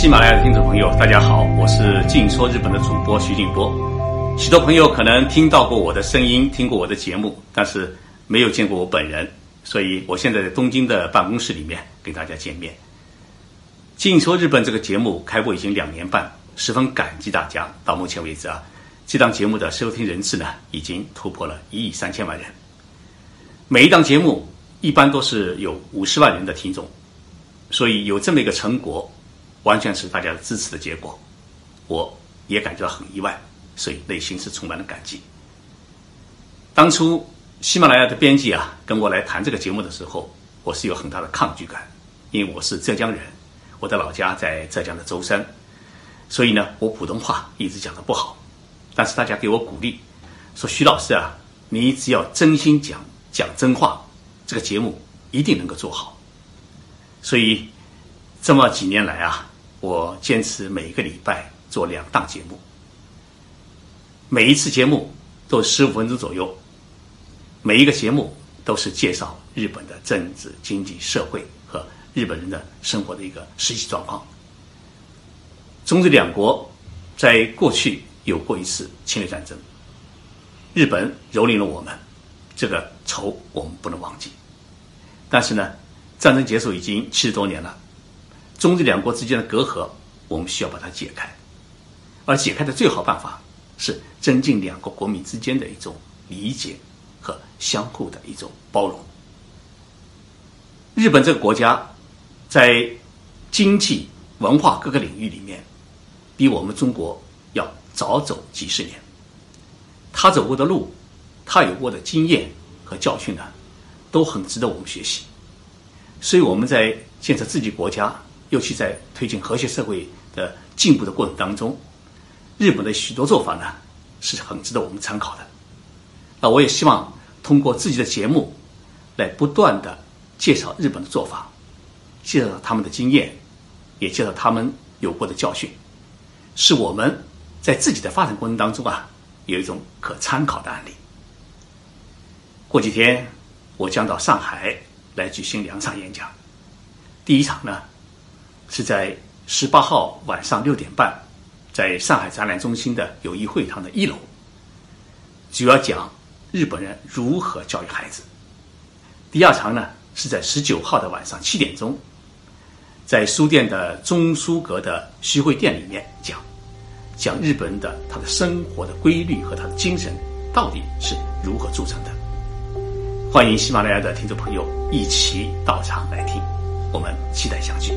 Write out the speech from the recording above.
喜马拉雅的听众朋友，大家好，我是静说日本的主播徐静波。许多朋友可能听到过我的声音，听过我的节目，但是没有见过我本人，所以我现在在东京的办公室里面跟大家见面。静说日本这个节目开播已经两年半，十分感激大家。到目前为止啊，这档节目的收听人次呢，已经突破了一亿三千万人。每一档节目一般都是有五十万人的听众，所以有这么一个成果。完全是大家的支持的结果，我也感觉到很意外，所以内心是充满了感激。当初喜马拉雅的编辑啊跟我来谈这个节目的时候，我是有很大的抗拒感，因为我是浙江人，我的老家在浙江的舟山，所以呢，我普通话一直讲的不好。但是大家给我鼓励，说徐老师啊，你只要真心讲讲真话，这个节目一定能够做好。所以这么几年来啊。我坚持每一个礼拜做两档节目，每一次节目都十五分钟左右，每一个节目都是介绍日本的政治、经济、社会和日本人的生活的一个实际状况。中日两国在过去有过一次侵略战争，日本蹂躏了我们，这个仇我们不能忘记。但是呢，战争结束已经七十多年了。中日两国之间的隔阂，我们需要把它解开，而解开的最好办法是增进两国国民之间的一种理解和相互的一种包容。日本这个国家在经济、文化各个领域里面，比我们中国要早走几十年。他走过的路，他有过的经验和教训呢，都很值得我们学习。所以我们在建设自己国家。尤其在推进和谐社会的进步的过程当中，日本的许多做法呢是很值得我们参考的。那我也希望通过自己的节目，来不断的介绍日本的做法，介绍他们的经验，也介绍他们有过的教训，是我们在自己的发展过程当中啊有一种可参考的案例。过几天我将到上海来举行两场演讲，第一场呢。是在十八号晚上六点半，在上海展览中心的友谊会堂的一楼，主要讲日本人如何教育孩子。第二场呢是在十九号的晚上七点钟，在书店的中书阁的徐汇店里面讲，讲日本人的他的生活的规律和他的精神到底是如何铸成的。欢迎喜马拉雅的听众朋友一起到场来听，我们期待相聚。